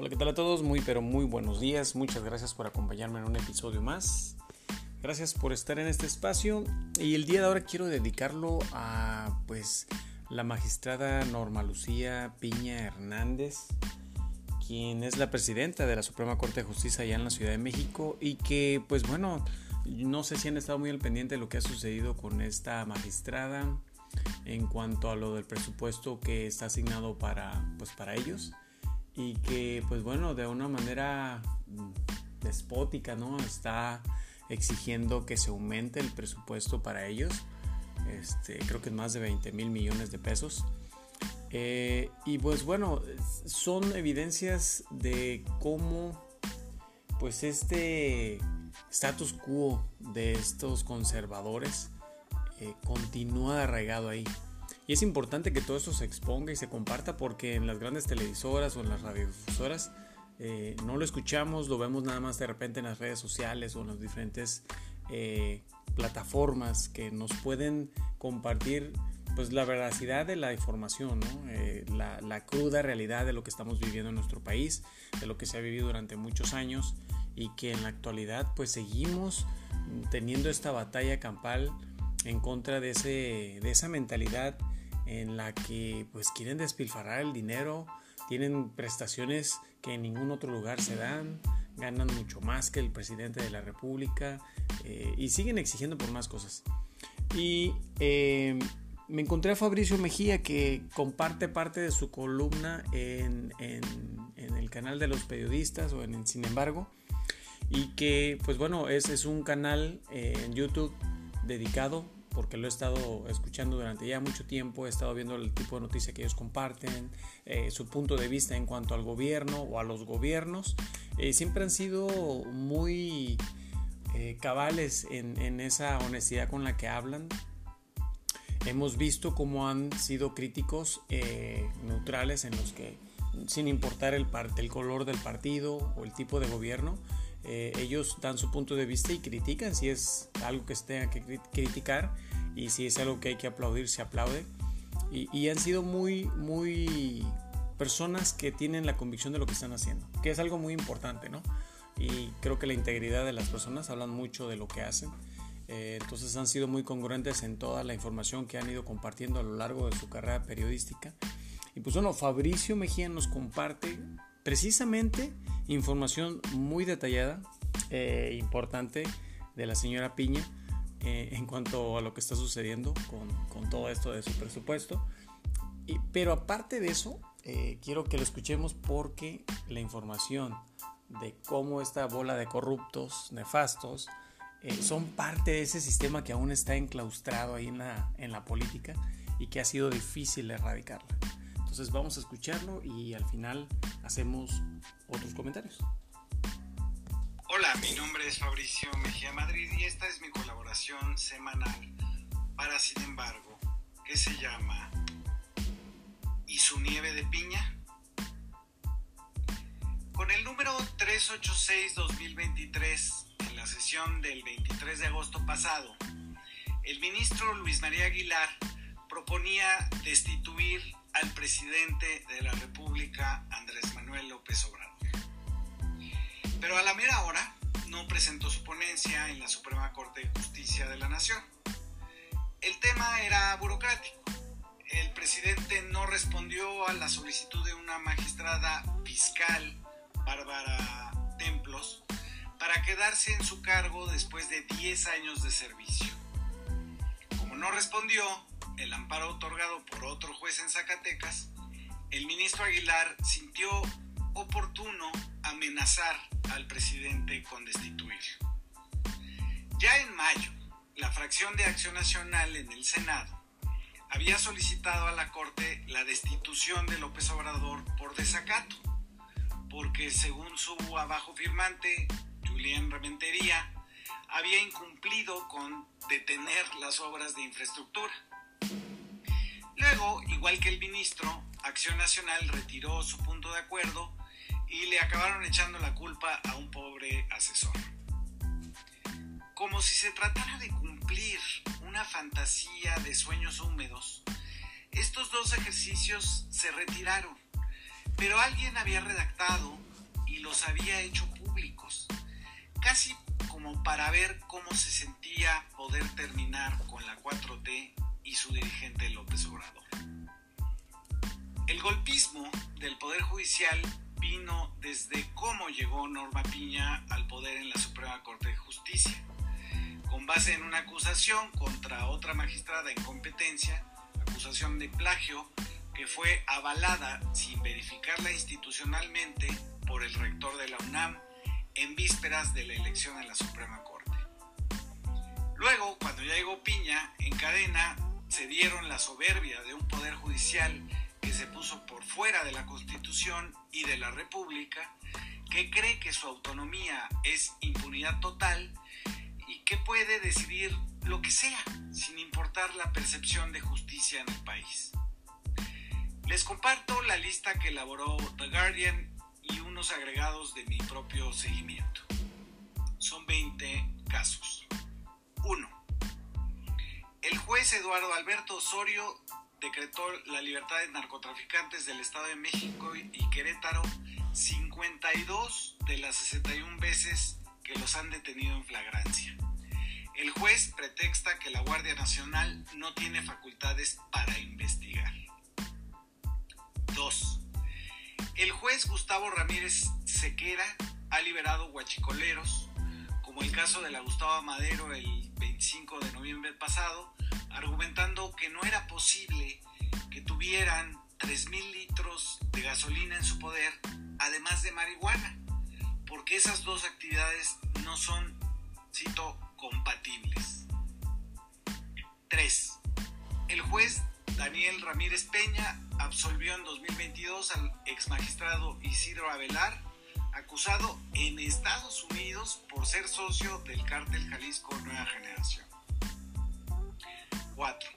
Hola, ¿qué tal a todos? Muy, pero muy buenos días. Muchas gracias por acompañarme en un episodio más. Gracias por estar en este espacio. Y el día de ahora quiero dedicarlo a, pues, la magistrada Norma Lucía Piña Hernández, quien es la presidenta de la Suprema Corte de Justicia allá en la Ciudad de México y que, pues, bueno, no sé si han estado muy al pendiente de lo que ha sucedido con esta magistrada en cuanto a lo del presupuesto que está asignado para, pues, para ellos y que pues bueno, de una manera mm, despótica, ¿no? Está exigiendo que se aumente el presupuesto para ellos. Este, creo que es más de 20 mil millones de pesos. Eh, y pues bueno, son evidencias de cómo pues este status quo de estos conservadores eh, continúa arraigado ahí. Y es importante que todo esto se exponga y se comparta porque en las grandes televisoras o en las radiodifusoras eh, no lo escuchamos, lo vemos nada más de repente en las redes sociales o en las diferentes eh, plataformas que nos pueden compartir pues la veracidad de la información, eh, la, la, cruda realidad de lo que estamos viviendo en nuestro país, de lo que se ha vivido durante muchos años y que en la actualidad pues seguimos teniendo esta batalla campal en contra de, ese, de esa mentalidad en la que pues quieren despilfarrar el dinero, tienen prestaciones que en ningún otro lugar se dan, ganan mucho más que el presidente de la República eh, y siguen exigiendo por más cosas. Y eh, me encontré a Fabricio Mejía que comparte parte de su columna en, en, el canal de los periodistas o en Sin embargo y que pues bueno es, es un canal eh, en YouTube dedicado porque lo he estado escuchando durante ya mucho tiempo, he estado viendo el tipo de noticia que ellos comparten, eh, su punto de vista en cuanto al gobierno o a los gobiernos, eh, siempre han sido muy eh, cabales en, esa honestidad con la que hablan. Hemos visto cómo han sido críticos neutrales en los que, sin importar el, el color del partido o el tipo de gobierno, eh, ellos dan su punto de vista y critican si es algo que se tenga que criticar y si es algo que hay que aplaudir, se aplaude. Y, han sido muy, muy personas que tienen la convicción de lo que están haciendo, que es algo muy importante, ¿no? Y creo que la integridad de las personas hablan mucho de lo que hacen. Eh, entonces han sido muy congruentes en toda la información que han ido compartiendo a lo largo de su carrera periodística. Y pues bueno, Fabricio Mejía nos comparte precisamente información muy detallada, e importante de la señora Piña eh, en cuanto a lo que está sucediendo con, todo esto de su presupuesto. Y, pero aparte de eso, eh, quiero que lo escuchemos porque la información de cómo esta bola de corruptos, nefastos, son parte de ese sistema que aún está enclaustrado ahí en la, en la política y que ha sido difícil erradicarla. Entonces vamos a escucharlo y al final hacemos otros comentarios. Hola, mi nombre es Fabricio Mejía Madrid y esta es mi colaboración semanal para Sin embargo, que se llama ¿Y su nieve de piña? Con el número 386-2023, en la sesión del 23 de agosto pasado, el ministro Luis María Aguilar proponía destituir al presidente de la República, Andrés Manuel López Obrador. Pero a la mera hora no presentó su ponencia en la Suprema Corte de Justicia de la Nación. El tema era burocrático. El presidente no respondió a la solicitud de una magistrada fiscal, Bárbara Templos, para quedarse en su cargo después de 10 años de servicio. Como no respondió, el amparo otorgado por otro juez en Zacatecas, el ministro Aguilar sintió oportuno amenazar al presidente con destituirlo. Ya en mayo, la fracción de Acción Nacional en el Senado había solicitado a la Corte la destitución de López Obrador por desacato, porque según su abajo firmante, Julián Rementería, había incumplido con detener las obras de infraestructura. Luego, igual que el ministro, Acción Nacional retiró su punto de acuerdo y le acabaron echando la culpa a un pobre asesor. Como si se tratara de cumplir una fantasía de sueños húmedos, estos dos ejercicios se retiraron, pero alguien había redactado los había hecho públicos, casi como para ver cómo se sentía poder terminar con la 4T y su dirigente López Obrador. El golpismo del Poder Judicial vino desde cómo llegó Norma Piña al poder en la Suprema Corte de Justicia, con base en una acusación contra otra magistrada en competencia, acusación de plagio que fue avalada sin verificarla institucionalmente por el rector de la UNAM en vísperas de la elección en la Suprema Corte. Luego, cuando ya llegó Piña, en cadena se dieron la soberbia de un poder judicial que se puso por fuera de la Constitución y de la República, que cree que su autonomía es impunidad total y que puede decidir lo que sea, sin importar la percepción de justicia en el país. Les comparto la lista que elaboró The Guardian y unos agregados de mi propio seguimiento. Son 20 casos. 1. El juez Eduardo Alberto Osorio decretó la libertad de narcotraficantes del Estado de México y Querétaro 52 de las 61 veces que los han detenido en flagrancia. El juez pretexta que la Guardia Nacional no tiene facultades para investigar. 2. El juez Gustavo Ramírez Sequera ha liberado guachicoleros, como el caso de la Gustavo Madero el 25 de noviembre pasado, argumentando que no era posible que tuvieran 3.000 litros de gasolina en su poder, además de marihuana, porque esas dos actividades no son, cito, compatibles. 3. El juez Daniel Ramírez Peña absolvió en 2022 al ex magistrado Isidro Avelar, acusado en Estados Unidos por ser socio del cártel Jalisco Nueva Generación. 4.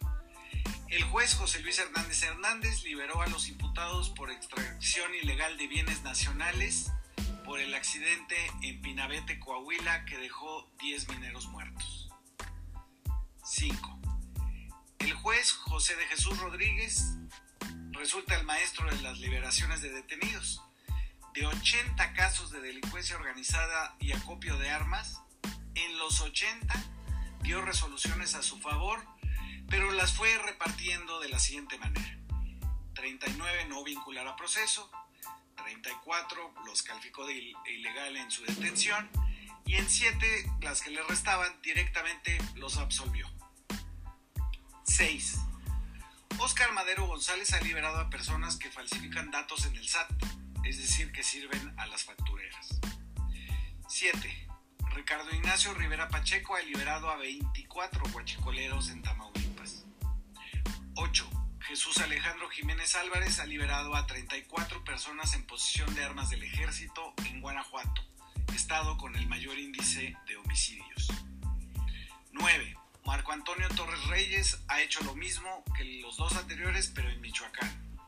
El juez José Luis Hernández Hernández liberó a los imputados por extracción ilegal de bienes nacionales por el accidente en Pinabete, Coahuila, que dejó 10 mineros muertos. 5. El juez José de Jesús Rodríguez resulta el maestro de las liberaciones de detenidos. De 80 casos de delincuencia organizada y acopio de armas, en los 80 dio resoluciones a su favor, pero las fue repartiendo de la siguiente manera. 39 no vincular a proceso, 34 los calificó de ilegal en su detención y en 7 las que le restaban directamente los absolvió. 6. Oscar Madero González ha liberado a personas que falsifican datos en el SAT, es decir, que sirven a las factureras. 7. Ricardo Ignacio Rivera Pacheco ha liberado a 24 guachicoleros en Tamaulipas. 8. Jesús Alejandro Jiménez Álvarez ha liberado a 34 personas en posesión de armas del ejército en Guanajuato, estado con el mayor índice de homicidios. 9. Marco Antonio Torres Reyes ha hecho lo mismo que los dos anteriores, pero en Michoacán.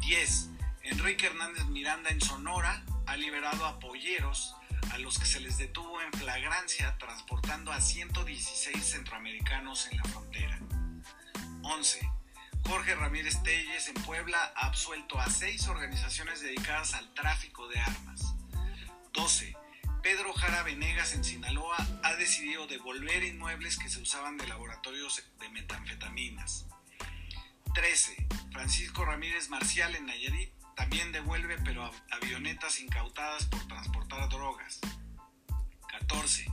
10. Enrique Hernández Miranda en Sonora ha liberado a polleros a los que se les detuvo en flagrancia transportando a 116 centroamericanos en la frontera. 11. Jorge Ramírez Telles en Puebla ha absuelto a seis organizaciones dedicadas al tráfico de armas. 12. Pedro Jara Venegas en Sinaloa ha decidido devolver inmuebles que se usaban de laboratorios de metanfetaminas. 13. Francisco Ramírez Marcial en Nayarit también devuelve pero avionetas incautadas por transportar drogas. 14.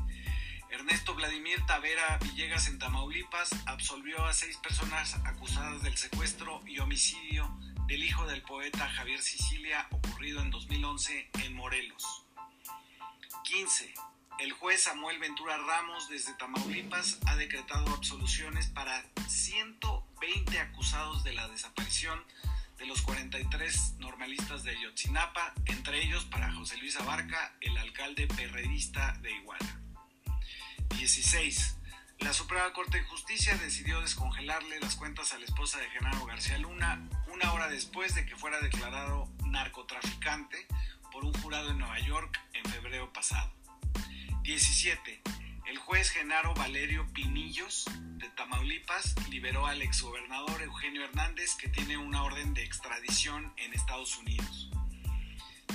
Ernesto Vladimir Tavera Villegas en Tamaulipas absolvió a seis personas acusadas del secuestro y homicidio del hijo del poeta Javier Sicilia ocurrido en 2011 en Morelos. 15. El juez Samuel Ventura Ramos desde Tamaulipas ha decretado absoluciones para 120 acusados de la desaparición de los 43 normalistas de Ayotzinapa, entre ellos para José Luis Abarca, el alcalde perredista de Iguala. 16. La Suprema Corte de Justicia decidió descongelarle las cuentas a la esposa de Genaro García Luna una hora después de que fuera declarado narcotraficante por un jurado en Nueva York en febrero pasado. 17. El juez Genaro Valerio Pinillos de Tamaulipas liberó al exgobernador Eugenio Hernández que tiene una orden de extradición en Estados Unidos.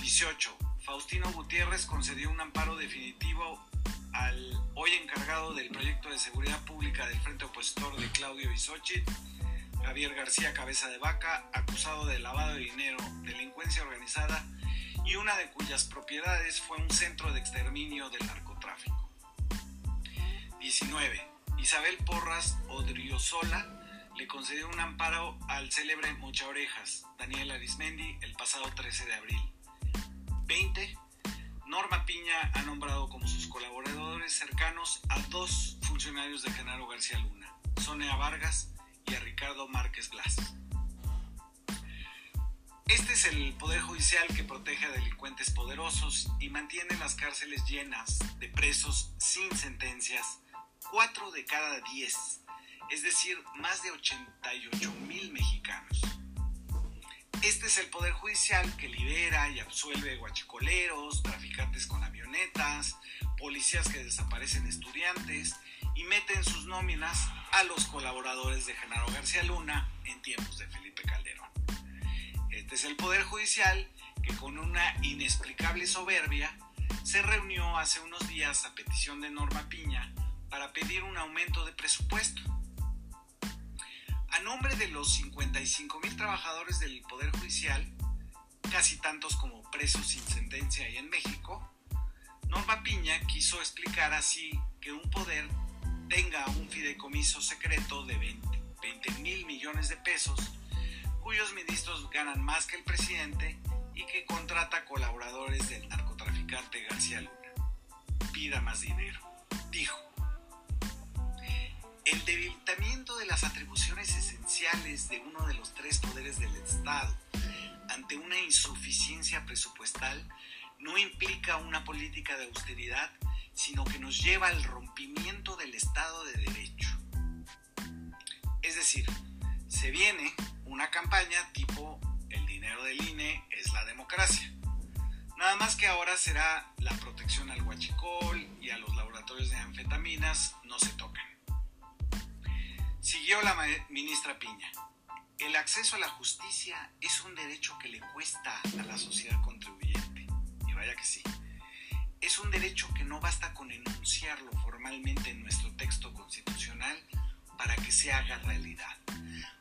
18. Faustino Gutiérrez concedió un amparo definitivo al hoy encargado del proyecto de seguridad pública del frente opositor de Claudio Isochit, Javier García Cabeza de Vaca, acusado de lavado de dinero, delincuencia organizada y una de cuyas propiedades fue un centro de exterminio del narcotráfico. 19. Isabel Porras Odriozola le concedió un amparo al célebre Mocha Orejas, Daniel Arismendi, el pasado 13 de abril. 20. Norma Piña ha nombrado como sus colaboradores cercanos a dos funcionarios de Genaro García Luna, Sonia Vargas y a Ricardo Márquez Blas. Este es el Poder Judicial que protege a delincuentes poderosos y mantiene las cárceles llenas de presos sin sentencias, 4 de cada 10, es decir, más de 88 mil mexicanos. Este es el Poder Judicial que libera y absuelve guachicoleros, traficantes con avionetas, policías que desaparecen estudiantes y mete en sus nóminas a los colaboradores de Genaro García Luna en tiempos de Felipe Calderón. Este es el Poder Judicial que con una inexplicable soberbia se reunió hace unos días a petición de Norma Piña para pedir un aumento de presupuesto a nombre de los 55 mil trabajadores del Poder Judicial, casi tantos como presos sin sentencia ahí en México, Norma Piña quiso explicar así que un poder tenga un fideicomiso secreto de 20 mil millones de pesos, cuyos ministros ganan más que el presidente y que contrata colaboradores del narcotraficante García Luna. Pida más dinero, dijo. El debilitamiento de las atribuciones esenciales de uno de los tres poderes del Estado ante una insuficiencia presupuestal no implica una política de austeridad, sino que nos lleva al rompimiento del Estado de Derecho. Es decir, se viene una campaña tipo el dinero del INE es la democracia. Nada más que ahora será la protección al huachicol y a los laboratorios de anfetaminas no se tocan. Siguió la ministra Piña. El acceso a la justicia es un derecho que le cuesta a la sociedad contribuyente. Y vaya que sí. Es un derecho que no basta con enunciarlo formalmente en nuestro texto constitucional para que se haga realidad.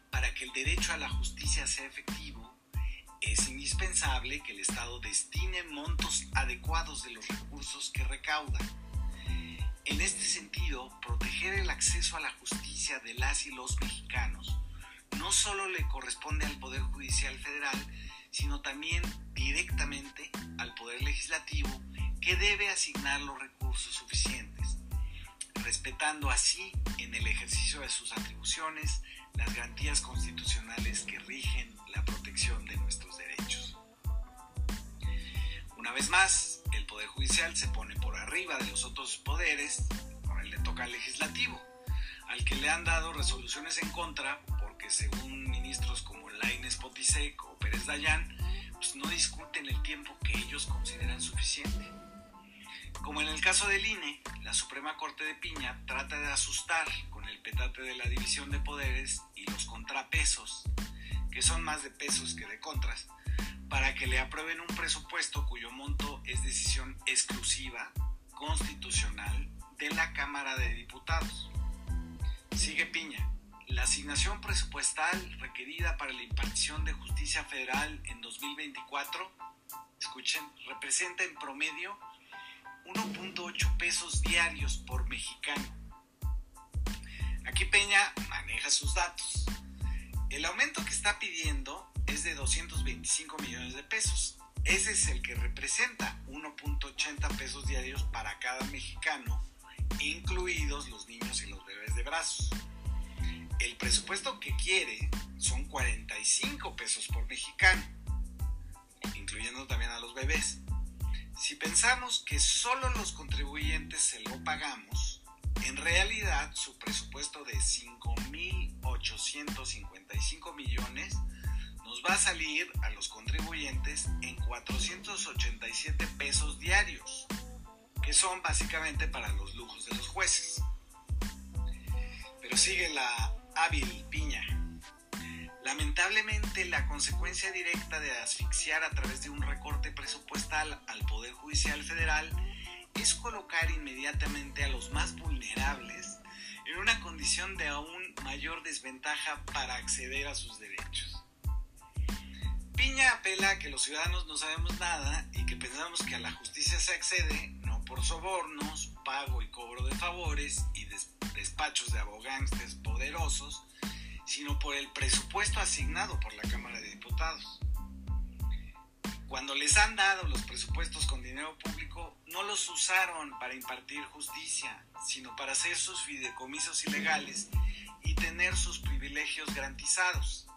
Para que el derecho a la justicia sea efectivo, es indispensable que el Estado destine montos adecuados de los recursos que recauda en este sentido, proteger el acceso a la justicia de las y los mexicanos no solo le corresponde al Poder Judicial Federal, sino también directamente al Poder Legislativo, que debe asignar los recursos suficientes, respetando así en el ejercicio de sus atribuciones las garantías constitucionales que rigen la protección de nuestros derechos. Una vez más, Poder Judicial se pone por arriba de los otros poderes, ahora le toca al legislativo, al que le han dado resoluciones en contra, porque según ministros como Laines Potisek o Pérez Dayán, pues no discuten el tiempo que ellos consideran suficiente. Como en el caso del INE, la Suprema Corte de Piña trata de asustar con el petate de la división de poderes y los contrapesos, que son más de pesos que de contras, para que le aprueben un presupuesto cuyo monto es decisión exclusiva, constitucional, de la Cámara de Diputados. Sigue Piña. La asignación presupuestal requerida para la impartición de justicia federal en 2024, escuchen, representa en promedio 1.8 pesos diarios por mexicano. Aquí Peña maneja sus datos. El aumento que está pidiendo es de 225 millones de pesos. Ese es el que representa 1.80 pesos diarios para cada mexicano, incluidos los niños y los bebés de brazos. El presupuesto que quiere son 45 pesos por mexicano, incluyendo también a los bebés. Si pensamos que solo los contribuyentes se lo pagamos, en realidad su presupuesto de 5.855 millones nos va a salir a los contribuyentes en 487 pesos diarios, que son básicamente para los lujos de los jueces. Pero sigue la hábil piña. La Lamentablemente, la consecuencia directa de asfixiar a través de un recorte presupuestal al Poder Judicial Federal es colocar inmediatamente a los más vulnerables en una condición de aún mayor desventaja para acceder a sus derechos. Piña apela a que los ciudadanos no sabemos nada y que pensamos que a la justicia se accede no por sobornos, pago y cobro de favores y despachos de abogantes poderosos, sino por el presupuesto asignado por la Cámara de Diputados. Cuando les han dado los presupuestos con dinero público, no los usaron para impartir justicia, sino para hacer sus fideicomisos ilegales y tener sus privilegios garantizados.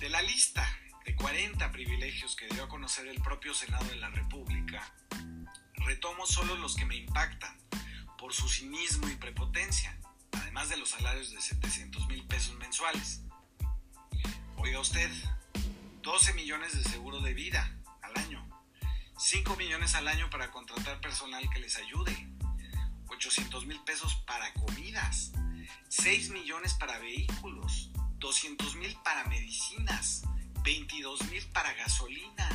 De la lista de 40 privilegios que dio a conocer el propio Senado de la República, retomo solo los que me impactan por su cinismo y prepotencia además de los salarios de 700 mil pesos mensuales. Oiga usted, 12 millones de seguro de vida al año, 5 millones al año para contratar personal que les ayude, 800 mil pesos para comidas, 6 millones para vehículos, 200 mil para medicinas, 22 mil para gasolina,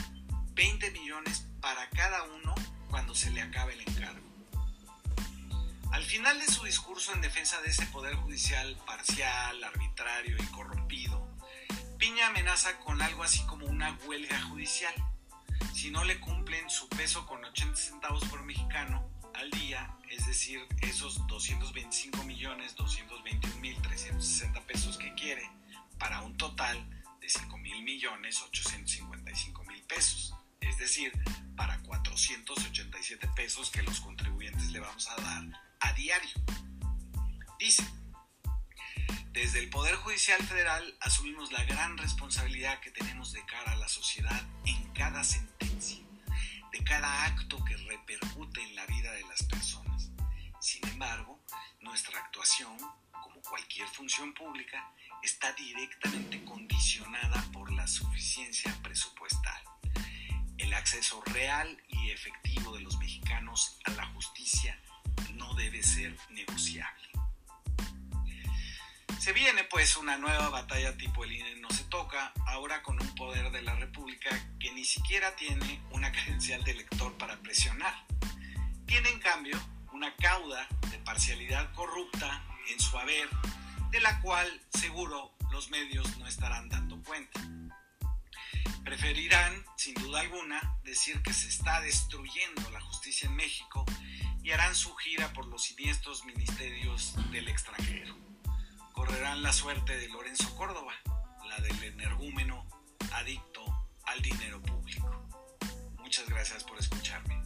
20 millones para cada uno cuando se le acabe el encargo. Al final de su discurso en defensa de ese poder judicial parcial, arbitrario y corrompido, Piña amenaza con algo así como una huelga judicial. Si no le cumplen su peso con 80 centavos por mexicano al día, es decir, esos 225 millones 221 mil 360 pesos que quiere, para un total de 5 mil millones 855 mil pesos, es decir, para 487 pesos que los contribuyentes le vamos a dar a diario. Dice, desde el Poder Judicial Federal asumimos la gran responsabilidad que tenemos de cara a la sociedad en cada sentencia, de cada acto que repercute en la vida de las personas. Sin embargo, nuestra actuación, como cualquier función pública, está directamente condicionada por la suficiencia presupuestal. El acceso real y efectivo de los mexicanos a la justicia no debe ser negociable. Se viene pues una nueva batalla tipo el INE no se toca, ahora con un poder de la República que ni siquiera tiene una credencial de elector para presionar. Tiene en cambio una cauda de parcialidad corrupta en su haber, de la cual seguro los medios no estarán dando cuenta. Preferirán, sin duda alguna, decir que se está destruyendo la justicia en México y harán su gira por los siniestros ministerios del extranjero. Correrán la suerte de Lorenzo Córdoba, la del energúmeno adicto al dinero público. Muchas gracias por escucharme.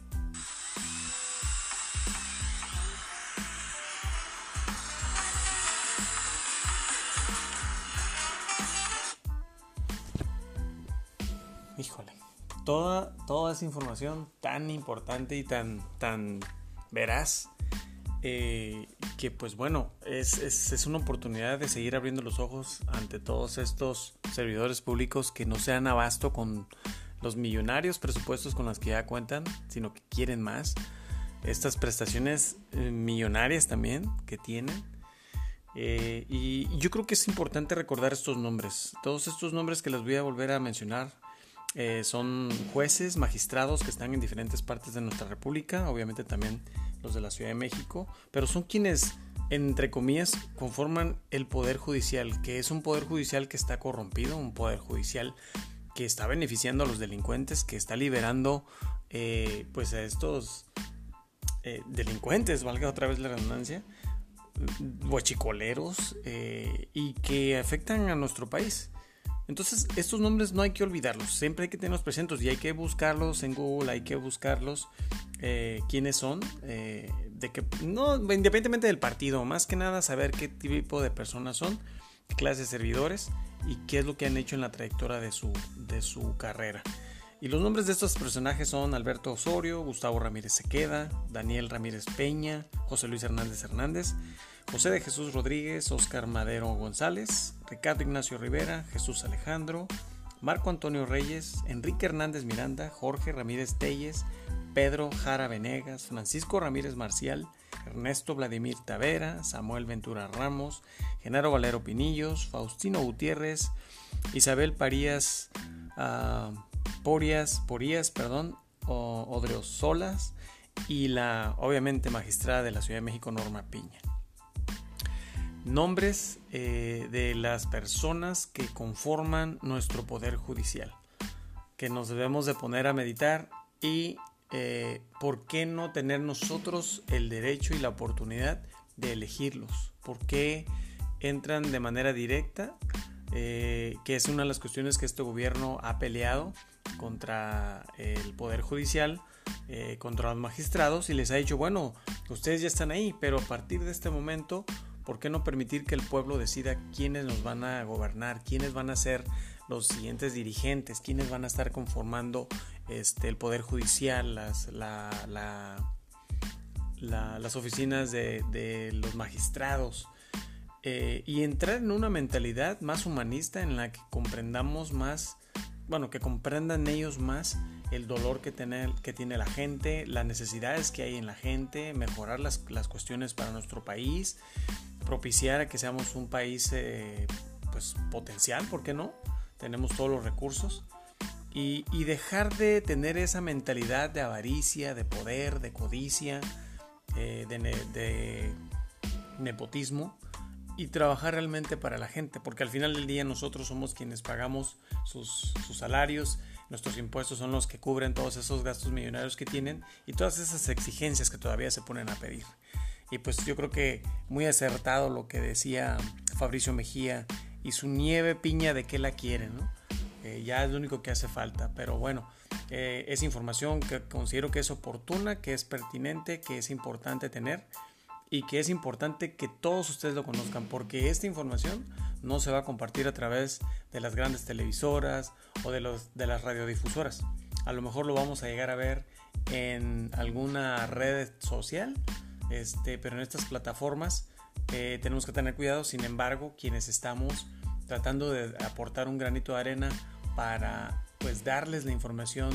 Híjole, toda, toda esa información tan importante y tan, tan verás eh, que pues bueno, es, es, una oportunidad de seguir abriendo los ojos ante todos estos servidores públicos que no sean abasto con los millonarios presupuestos con los que ya cuentan, sino que quieren más. Estas prestaciones eh, millonarias también que tienen. Eh, y yo creo que es importante recordar estos nombres. Todos estos nombres que les voy a volver a mencionar eh, son jueces, magistrados que están en diferentes partes de nuestra república, obviamente también los de la Ciudad de México, pero son quienes, entre comillas, conforman el Poder Judicial, que es un Poder Judicial que está corrompido, un Poder Judicial que está beneficiando a los delincuentes, que está liberando eh, pues a estos eh, delincuentes, valga otra vez la redundancia, guachicoleros, y que afectan a nuestro país. Entonces, estos nombres no hay que olvidarlos, siempre hay que tenerlos presentes y hay que buscarlos en Google, hay que buscarlos eh, quiénes son, eh, de que, no, independientemente del partido, más que nada saber qué tipo de personas son, qué clase de servidores y qué es lo que han hecho en la trayectoria de su, de su carrera. Y los nombres de estos personajes son Alberto Osorio, Gustavo Ramírez Sequeda, Daniel Ramírez Peña, José Luis Hernández Hernández, José de Jesús Rodríguez, Oscar Madero González, Ricardo Ignacio Rivera, Jesús Alejandro, Marco Antonio Reyes, Enrique Hernández Miranda, Jorge Ramírez Telles, Pedro Jara Venegas, Francisco Ramírez Marcial, Ernesto Vladimir Tavera, Samuel Ventura Ramos, Genaro Valero Pinillos, Faustino Gutiérrez, Isabel Parías, uh, Porías, perdón, Odreosolas y la obviamente magistrada de la Ciudad de México, Norma Piña. Nombres eh, de las personas que conforman nuestro poder judicial, que nos debemos de poner a meditar y eh, por qué no tener nosotros el derecho y la oportunidad de elegirlos, por qué entran de manera directa, eh, que es una de las cuestiones que este gobierno ha peleado contra el Poder Judicial, contra los magistrados y les ha dicho, bueno, ustedes ya están ahí, pero a partir de este momento, ¿por qué no permitir que el pueblo decida quiénes nos van a gobernar, quiénes van a ser los siguientes dirigentes, quiénes van a estar conformando este, el Poder Judicial, las, las oficinas de, los magistrados? Eh, y entrar en una mentalidad más humanista en la que comprendamos más bueno, que comprendan ellos más el dolor que tiene, que tiene la gente, las necesidades que hay en la gente, mejorar las, cuestiones para nuestro país, propiciar a que seamos un país eh, pues potencial, ¿por qué no? Tenemos todos los recursos. Y, dejar de tener esa mentalidad de avaricia, de poder, de codicia, eh, de nepotismo y trabajar realmente para la gente, porque al final del día nosotros somos quienes pagamos sus, salarios, nuestros impuestos son los que cubren todos esos gastos millonarios que tienen y todas esas exigencias que todavía se ponen a pedir. Y pues yo creo que muy acertado lo que decía Fabricio Mejía y su nieve piña de qué la quieren, ¿no? Eh, ya es lo único que hace falta, pero bueno, eh, es información que considero que es oportuna, que es pertinente, que es importante tener y que es importante que todos ustedes lo conozcan porque esta información no se va a compartir a través de las grandes televisoras o de, los, de las radiodifusoras. A lo mejor lo vamos a llegar a ver en alguna red social, este, pero en estas plataformas eh, tenemos que tener cuidado. Sin embargo, quienes estamos tratando de aportar un granito de arena para pues darles la información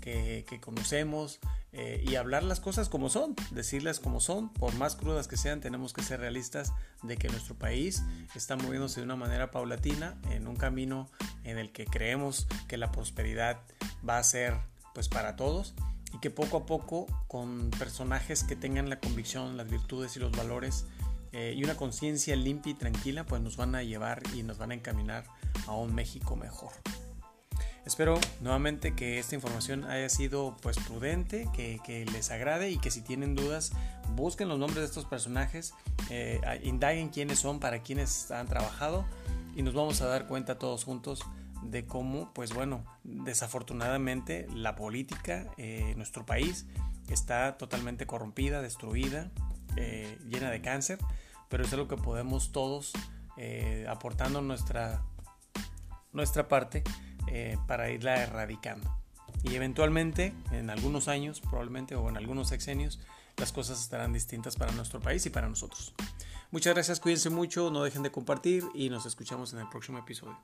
que, que conocemos, eh, y hablar las cosas como son, decirlas como son, por más crudas que sean, tenemos que ser realistas de que nuestro país está moviéndose de una manera paulatina en un camino en el que creemos que la prosperidad va a ser pues para todos y que poco a poco con personajes que tengan la convicción, las virtudes y los valores eh, y una conciencia limpia y tranquila pues nos van a llevar y nos van a encaminar a un México mejor. Espero nuevamente que esta información haya sido pues prudente, que, les agrade y que si tienen dudas busquen los nombres de estos personajes, eh, indaguen quiénes son, para quienes han trabajado y nos vamos a dar cuenta todos juntos de cómo pues bueno, desafortunadamente la política en nuestro país está totalmente corrompida, destruida, eh, llena de cáncer, pero es algo que podemos todos eh, aportando nuestra, nuestra parte eh, para irla erradicando. Y eventualmente, en algunos años, probablemente, o en algunos sexenios, las cosas estarán distintas para nuestro país y para nosotros. Muchas gracias, cuídense mucho, no dejen de compartir y nos escuchamos en el próximo episodio.